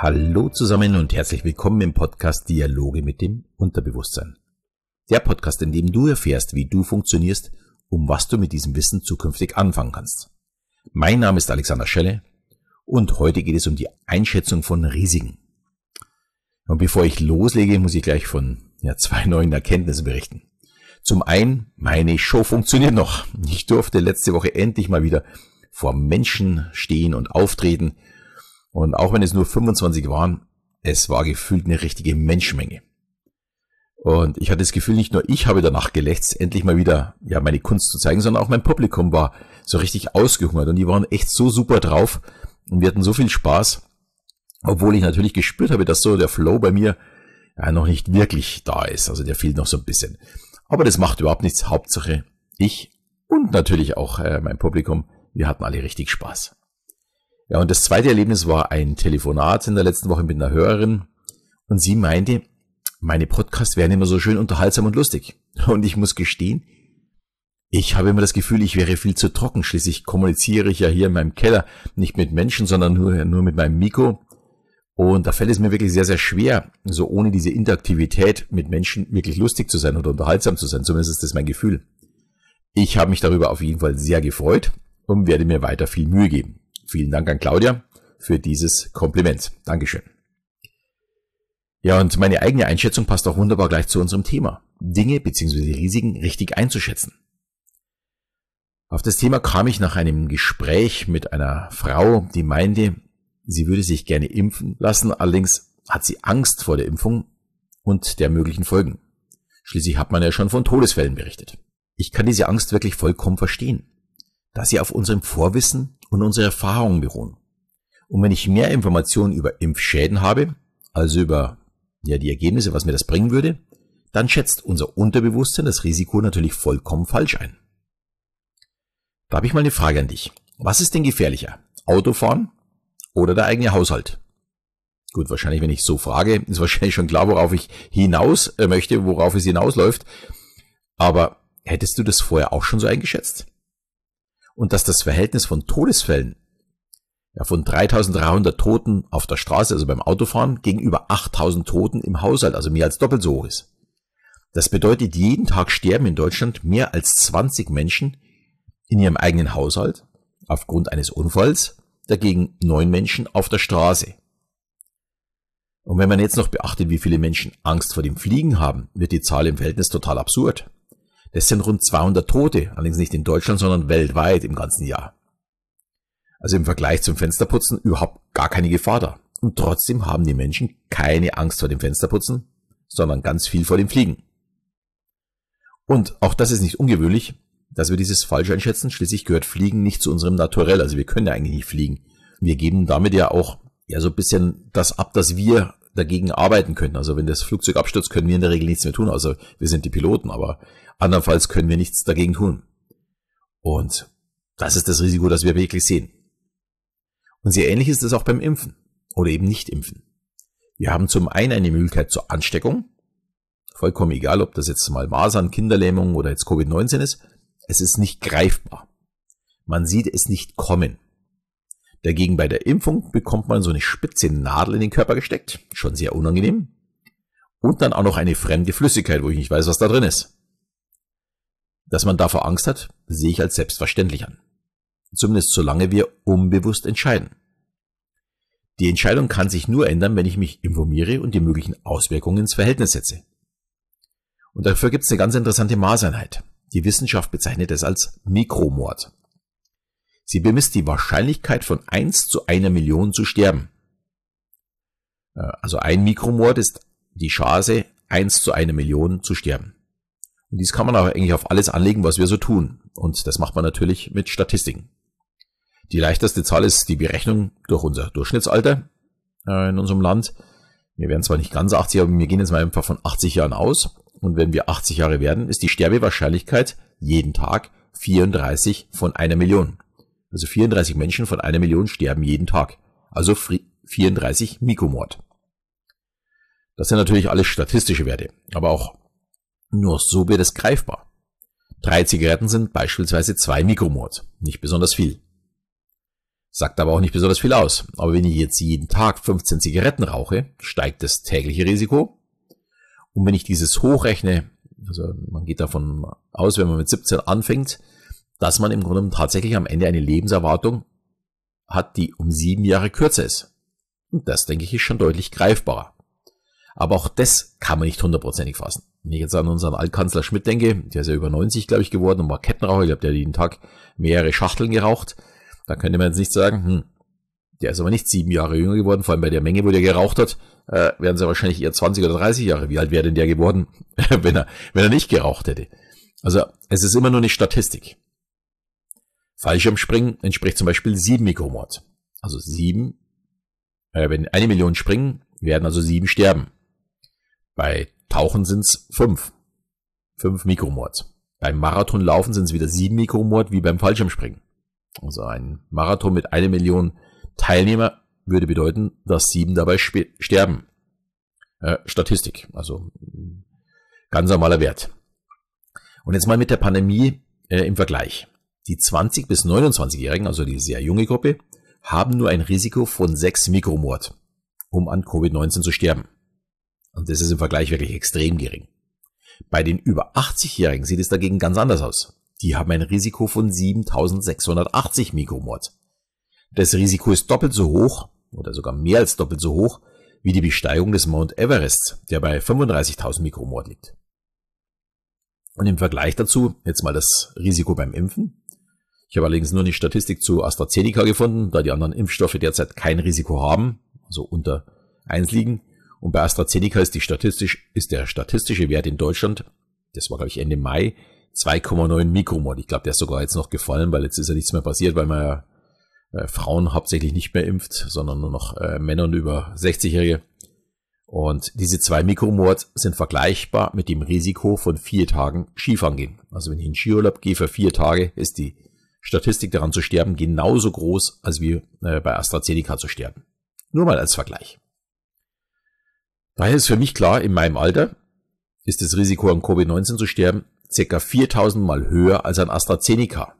Hallo zusammen und herzlich willkommen im Podcast Dialoge mit dem Unterbewusstsein. Der Podcast, in dem du erfährst, wie du funktionierst, um was du mit diesem Wissen zukünftig anfangen kannst. Mein Name ist Alexander Schelle und heute geht es um die Einschätzung von Risiken. Und bevor ich loslege, muss ich gleich von ja, zwei neuen Erkenntnissen berichten. Zum einen, meine Show funktioniert noch. Ich durfte letzte Woche endlich mal wieder vor Menschen stehen und auftreten und auch wenn es nur 25 waren, es war gefühlt eine richtige Menschenmenge. Und ich hatte das Gefühl, nicht nur ich habe danach gelächzt, endlich mal wieder ja meine Kunst zu zeigen, sondern auch mein Publikum war so richtig ausgehungert und die waren echt so super drauf und wir hatten so viel Spaß, obwohl ich natürlich gespürt habe, dass so der Flow bei mir ja noch nicht wirklich da ist. Also der fehlt noch so ein bisschen. Aber das macht überhaupt nichts. Hauptsache ich und natürlich auch äh, mein Publikum, wir hatten alle richtig Spaß. Ja, und das zweite Erlebnis war ein Telefonat in der letzten Woche mit einer Hörerin und sie meinte, meine Podcasts wären immer so schön unterhaltsam und lustig. Und ich muss gestehen, ich habe immer das Gefühl, ich wäre viel zu trocken. Schließlich kommuniziere ich ja hier in meinem Keller nicht mit Menschen, sondern nur, nur mit meinem Mikro. Und da fällt es mir wirklich sehr, sehr schwer, so ohne diese Interaktivität mit Menschen wirklich lustig zu sein oder unterhaltsam zu sein. Zumindest ist das mein Gefühl. Ich habe mich darüber auf jeden Fall sehr gefreut und werde mir weiter viel Mühe geben. Vielen Dank an Claudia für dieses Kompliment. Dankeschön. Ja, und meine eigene Einschätzung passt auch wunderbar gleich zu unserem Thema. Dinge bzw. Risiken richtig einzuschätzen. Auf das Thema kam ich nach einem Gespräch mit einer Frau, die meinte, sie würde sich gerne impfen lassen, allerdings hat sie Angst vor der Impfung und der möglichen Folgen. Schließlich hat man ja schon von Todesfällen berichtet. Ich kann diese Angst wirklich vollkommen verstehen, da sie auf unserem Vorwissen und unsere Erfahrungen beruhen. Und wenn ich mehr Informationen über Impfschäden habe, also über ja, die Ergebnisse, was mir das bringen würde, dann schätzt unser Unterbewusstsein das Risiko natürlich vollkommen falsch ein. Da habe ich mal eine Frage an dich. Was ist denn gefährlicher? Autofahren oder der eigene Haushalt? Gut, wahrscheinlich, wenn ich so frage, ist wahrscheinlich schon klar, worauf ich hinaus äh, möchte, worauf es hinausläuft. Aber hättest du das vorher auch schon so eingeschätzt? Und dass das Verhältnis von Todesfällen ja, von 3300 Toten auf der Straße, also beim Autofahren, gegenüber 8000 Toten im Haushalt, also mehr als doppelt so hoch ist. Das bedeutet, jeden Tag sterben in Deutschland mehr als 20 Menschen in ihrem eigenen Haushalt aufgrund eines Unfalls, dagegen neun Menschen auf der Straße. Und wenn man jetzt noch beachtet, wie viele Menschen Angst vor dem Fliegen haben, wird die Zahl im Verhältnis total absurd. Das sind rund 200 Tote, allerdings nicht in Deutschland, sondern weltweit im ganzen Jahr. Also im Vergleich zum Fensterputzen überhaupt gar keine Gefahr da. Und trotzdem haben die Menschen keine Angst vor dem Fensterputzen, sondern ganz viel vor dem Fliegen. Und auch das ist nicht ungewöhnlich, dass wir dieses falsch einschätzen. Schließlich gehört Fliegen nicht zu unserem Naturell. Also wir können ja eigentlich nicht fliegen. Wir geben damit ja auch ja so ein bisschen das ab, dass wir dagegen arbeiten können. Also wenn das Flugzeug abstürzt, können wir in der Regel nichts mehr tun. Also wir sind die Piloten, aber Andernfalls können wir nichts dagegen tun. Und das ist das Risiko, das wir wirklich sehen. Und sehr ähnlich ist es auch beim Impfen oder eben nicht impfen. Wir haben zum einen eine Möglichkeit zur Ansteckung. Vollkommen egal, ob das jetzt mal Masern, Kinderlähmung oder jetzt Covid-19 ist. Es ist nicht greifbar. Man sieht es nicht kommen. Dagegen bei der Impfung bekommt man so eine spitze Nadel in den Körper gesteckt. Schon sehr unangenehm. Und dann auch noch eine fremde Flüssigkeit, wo ich nicht weiß, was da drin ist. Dass man davor Angst hat, sehe ich als selbstverständlich an. Zumindest solange wir unbewusst entscheiden. Die Entscheidung kann sich nur ändern, wenn ich mich informiere und die möglichen Auswirkungen ins Verhältnis setze. Und dafür gibt es eine ganz interessante Maßeinheit. Die Wissenschaft bezeichnet es als Mikromord. Sie bemisst die Wahrscheinlichkeit von 1 zu einer Million zu sterben. Äh, also ein Mikromord ist die Chance, 1 zu einer Million zu sterben. Und dies kann man auch eigentlich auf alles anlegen, was wir so tun. Und das macht man natürlich mit Statistiken. Die leichteste Zahl ist die Berechnung durch unser Durchschnittsalter äh, in unserem Land. Wir werden zwar nicht ganz 80, aber wir gehen jetzt mal einfach von 80 Jahren aus. Und wenn wir 80 Jahre werden, ist die Sterbewahrscheinlichkeit jeden Tag 34 von einer Million. Also 34 Menschen von einer Million sterben jeden Tag. Also 34 Mikromord. Das sind natürlich alles statistische Werte, aber auch nur so wird es greifbar. Drei Zigaretten sind beispielsweise zwei Mikromord, nicht besonders viel. Sagt aber auch nicht besonders viel aus. Aber wenn ich jetzt jeden Tag 15 Zigaretten rauche, steigt das tägliche Risiko. Und wenn ich dieses hochrechne, also man geht davon aus, wenn man mit 17 anfängt, dass man im Grunde tatsächlich am Ende eine Lebenserwartung hat, die um sieben Jahre kürzer ist. Und das, denke ich, ist schon deutlich greifbarer. Aber auch das kann man nicht hundertprozentig fassen. Wenn ich jetzt an unseren Altkanzler Schmidt denke, der ist ja über 90, glaube ich, geworden und war Kettenraucher, ich glaube, der hat jeden Tag mehrere Schachteln geraucht, da könnte man jetzt nicht sagen, hm, der ist aber nicht sieben Jahre jünger geworden, vor allem bei der Menge, wo der geraucht hat, äh, wären sie wahrscheinlich eher 20 oder 30 Jahre. Wie alt wäre denn der geworden, wenn er, wenn er nicht geraucht hätte? Also es ist immer nur eine Statistik. Fallschirmspringen entspricht zum Beispiel sieben Mikromord. Also sieben, äh, wenn eine Million springen, werden also sieben sterben. Bei Tauchen sind's fünf. Fünf Mikromord. Beim Marathonlaufen sind es wieder sieben Mikromord wie beim Fallschirmspringen. Also ein Marathon mit einer Million Teilnehmer würde bedeuten, dass sieben dabei sterben. Äh, Statistik, also ganz normaler Wert. Und jetzt mal mit der Pandemie äh, im Vergleich. Die 20 bis 29-Jährigen, also die sehr junge Gruppe, haben nur ein Risiko von 6 Mikromord, um an Covid-19 zu sterben. Und das ist im Vergleich wirklich extrem gering. Bei den über 80-Jährigen sieht es dagegen ganz anders aus. Die haben ein Risiko von 7680 Mikromord. Das Risiko ist doppelt so hoch oder sogar mehr als doppelt so hoch wie die Besteigung des Mount Everest, der bei 35.000 Mikromord liegt. Und im Vergleich dazu jetzt mal das Risiko beim Impfen. Ich habe allerdings nur eine Statistik zu AstraZeneca gefunden, da die anderen Impfstoffe derzeit kein Risiko haben, also unter 1 liegen. Und bei AstraZeneca ist, die statistisch, ist der statistische Wert in Deutschland, das war glaube ich Ende Mai, 2,9 Mikromol. Ich glaube, der ist sogar jetzt noch gefallen, weil jetzt ist ja nichts mehr passiert, weil man ja äh, Frauen hauptsächlich nicht mehr impft, sondern nur noch äh, Männer und über 60-Jährige. Und diese zwei Mikromord sind vergleichbar mit dem Risiko von vier Tagen Skifahren gehen. Also wenn ich in Skiurlaub gehe für vier Tage, ist die Statistik daran zu sterben genauso groß, als wie äh, bei AstraZeneca zu sterben. Nur mal als Vergleich. Daher ist für mich klar, in meinem Alter ist das Risiko an Covid-19 zu sterben circa 4000 mal höher als an AstraZeneca.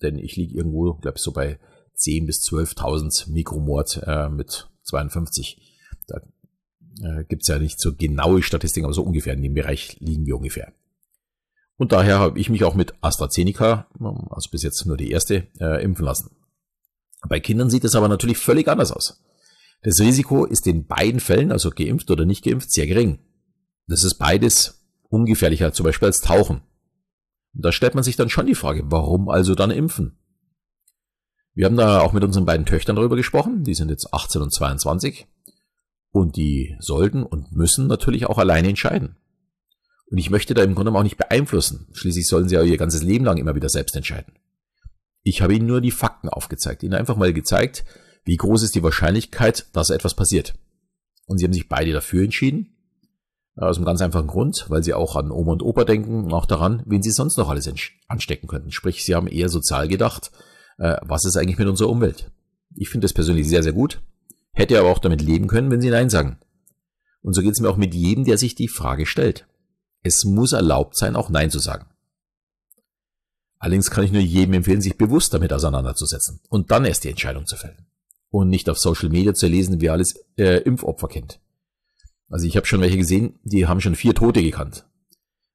Denn ich liege irgendwo, glaube ich, so bei 10 bis 12.000 Mikromord äh, mit 52. Da äh, gibt's ja nicht so genaue Statistiken, aber so ungefähr in dem Bereich liegen wir ungefähr. Und daher habe ich mich auch mit AstraZeneca, also bis jetzt nur die erste, äh, impfen lassen. Bei Kindern sieht es aber natürlich völlig anders aus. Das Risiko ist in beiden Fällen, also geimpft oder nicht geimpft, sehr gering. Das ist beides ungefährlicher, zum Beispiel als Tauchen. Und da stellt man sich dann schon die Frage, warum also dann impfen? Wir haben da auch mit unseren beiden Töchtern darüber gesprochen, die sind jetzt 18 und 22 und die sollten und müssen natürlich auch alleine entscheiden. Und ich möchte da im Grunde auch nicht beeinflussen. Schließlich sollen sie ja ihr ganzes Leben lang immer wieder selbst entscheiden. Ich habe ihnen nur die Fakten aufgezeigt, ihnen einfach mal gezeigt, wie groß ist die Wahrscheinlichkeit, dass etwas passiert. Und sie haben sich beide dafür entschieden. Aus einem ganz einfachen Grund, weil sie auch an Oma und Opa denken und auch daran, wen sie sonst noch alles anstecken könnten. Sprich, sie haben eher sozial gedacht, äh, was ist eigentlich mit unserer Umwelt. Ich finde das persönlich sehr, sehr gut. Hätte aber auch damit leben können, wenn sie Nein sagen. Und so geht es mir auch mit jedem, der sich die Frage stellt. Es muss erlaubt sein, auch Nein zu sagen. Allerdings kann ich nur jedem empfehlen, sich bewusst damit auseinanderzusetzen und dann erst die Entscheidung zu fällen. Und nicht auf Social Media zu lesen, wie alles äh, Impfopfer kennt. Also ich habe schon welche gesehen, die haben schon vier Tote gekannt.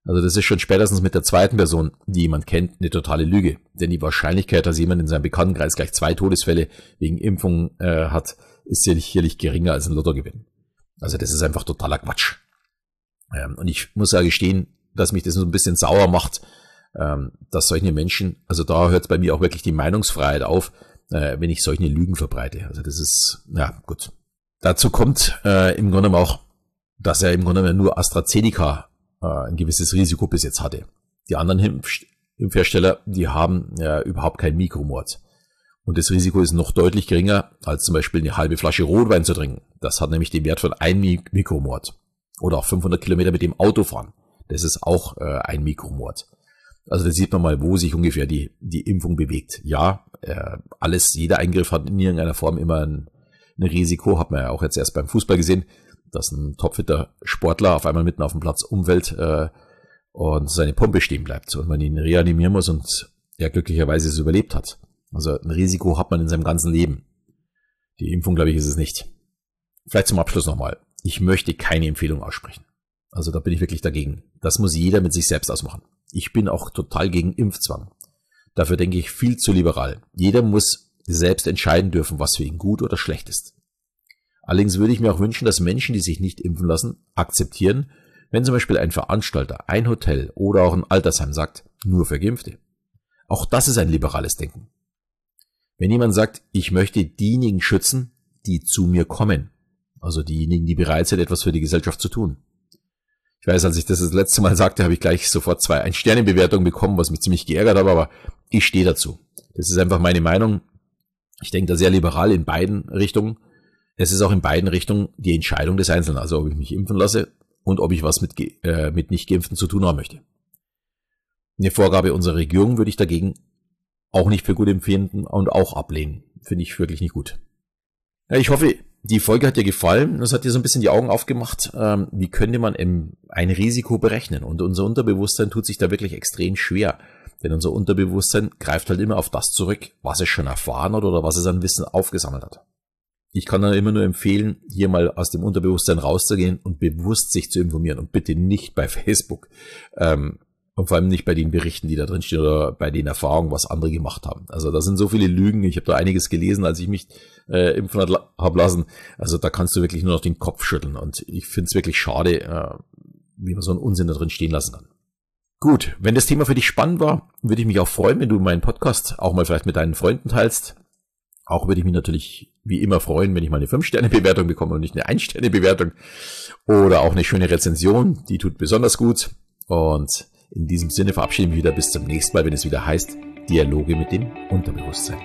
Also das ist schon spätestens mit der zweiten Person, die jemand kennt, eine totale Lüge. Denn die Wahrscheinlichkeit, dass jemand in seinem Bekanntenkreis gleich zwei Todesfälle wegen Impfung äh, hat, ist sicherlich geringer als ein Lottogewinn. Also das ist einfach totaler Quatsch. Ähm, und ich muss ja gestehen, dass mich das so ein bisschen sauer macht, ähm, dass solche Menschen, also da hört bei mir auch wirklich die Meinungsfreiheit auf, äh, wenn ich solche Lügen verbreite. Also das ist, ja gut. Dazu kommt äh, im Grunde auch, dass er im Grunde nur AstraZeneca äh, ein gewisses Risiko bis jetzt hatte. Die anderen Impf Impfhersteller, die haben ja überhaupt kein Mikromord. Und das Risiko ist noch deutlich geringer, als zum Beispiel eine halbe Flasche Rotwein zu trinken. Das hat nämlich den Wert von einem Mikromord. Oder auch 500 Kilometer mit dem Auto fahren. Das ist auch äh, ein Mikromord. Also da sieht man mal, wo sich ungefähr die, die Impfung bewegt. Ja, äh, alles, jeder Eingriff hat in irgendeiner Form immer ein, ein Risiko. Hat man ja auch jetzt erst beim Fußball gesehen, dass ein topfitter Sportler auf einmal mitten auf dem Platz umwelt äh, und seine Pumpe stehen bleibt und man ihn reanimieren muss und er glücklicherweise es überlebt hat. Also ein Risiko hat man in seinem ganzen Leben. Die Impfung, glaube ich, ist es nicht. Vielleicht zum Abschluss nochmal. Ich möchte keine Empfehlung aussprechen. Also da bin ich wirklich dagegen. Das muss jeder mit sich selbst ausmachen. Ich bin auch total gegen Impfzwang. Dafür denke ich viel zu liberal. Jeder muss selbst entscheiden dürfen, was für ihn gut oder schlecht ist. Allerdings würde ich mir auch wünschen, dass Menschen, die sich nicht impfen lassen, akzeptieren, wenn zum Beispiel ein Veranstalter, ein Hotel oder auch ein Altersheim sagt, nur für Geimpfte. Auch das ist ein liberales Denken. Wenn jemand sagt, ich möchte diejenigen schützen, die zu mir kommen, also diejenigen, die bereit sind, etwas für die Gesellschaft zu tun. Ich weiß, als ich das das letzte Mal sagte, habe ich gleich sofort zwei Ein-Sterne-Bewertungen bekommen, was mich ziemlich geärgert hat, aber ich stehe dazu. Das ist einfach meine Meinung. Ich denke da sehr liberal in beiden Richtungen. Es ist auch in beiden Richtungen die Entscheidung des Einzelnen, also ob ich mich impfen lasse und ob ich was mit, äh, mit nicht geimpften zu tun haben möchte. Eine Vorgabe unserer Regierung würde ich dagegen auch nicht für gut empfinden und auch ablehnen. Finde ich wirklich nicht gut. Ja, ich hoffe, die Folge hat dir gefallen. Das hat dir so ein bisschen die Augen aufgemacht. Ähm, wie könnte man ein Risiko berechnen? Und unser Unterbewusstsein tut sich da wirklich extrem schwer. Denn unser Unterbewusstsein greift halt immer auf das zurück, was es schon erfahren hat oder was es an Wissen aufgesammelt hat. Ich kann dann immer nur empfehlen, hier mal aus dem Unterbewusstsein rauszugehen und bewusst sich zu informieren und bitte nicht bei Facebook. Ähm, und vor allem nicht bei den Berichten, die da drin stehen oder bei den Erfahrungen, was andere gemacht haben. Also da sind so viele Lügen. Ich habe da einiges gelesen, als ich mich äh, impfen habe lassen. Also da kannst du wirklich nur noch den Kopf schütteln. Und ich finde es wirklich schade, äh, wie man so einen Unsinn da drin stehen lassen kann. Gut, wenn das Thema für dich spannend war, würde ich mich auch freuen, wenn du meinen Podcast auch mal vielleicht mit deinen Freunden teilst. Auch würde ich mich natürlich wie immer freuen, wenn ich mal eine 5-Sterne-Bewertung bekomme und nicht eine 1-Sterne-Bewertung. Oder auch eine schöne Rezension, die tut besonders gut. Und in diesem Sinne verabschiede ich mich wieder bis zum nächsten Mal, wenn es wieder heißt Dialoge mit dem Unterbewusstsein.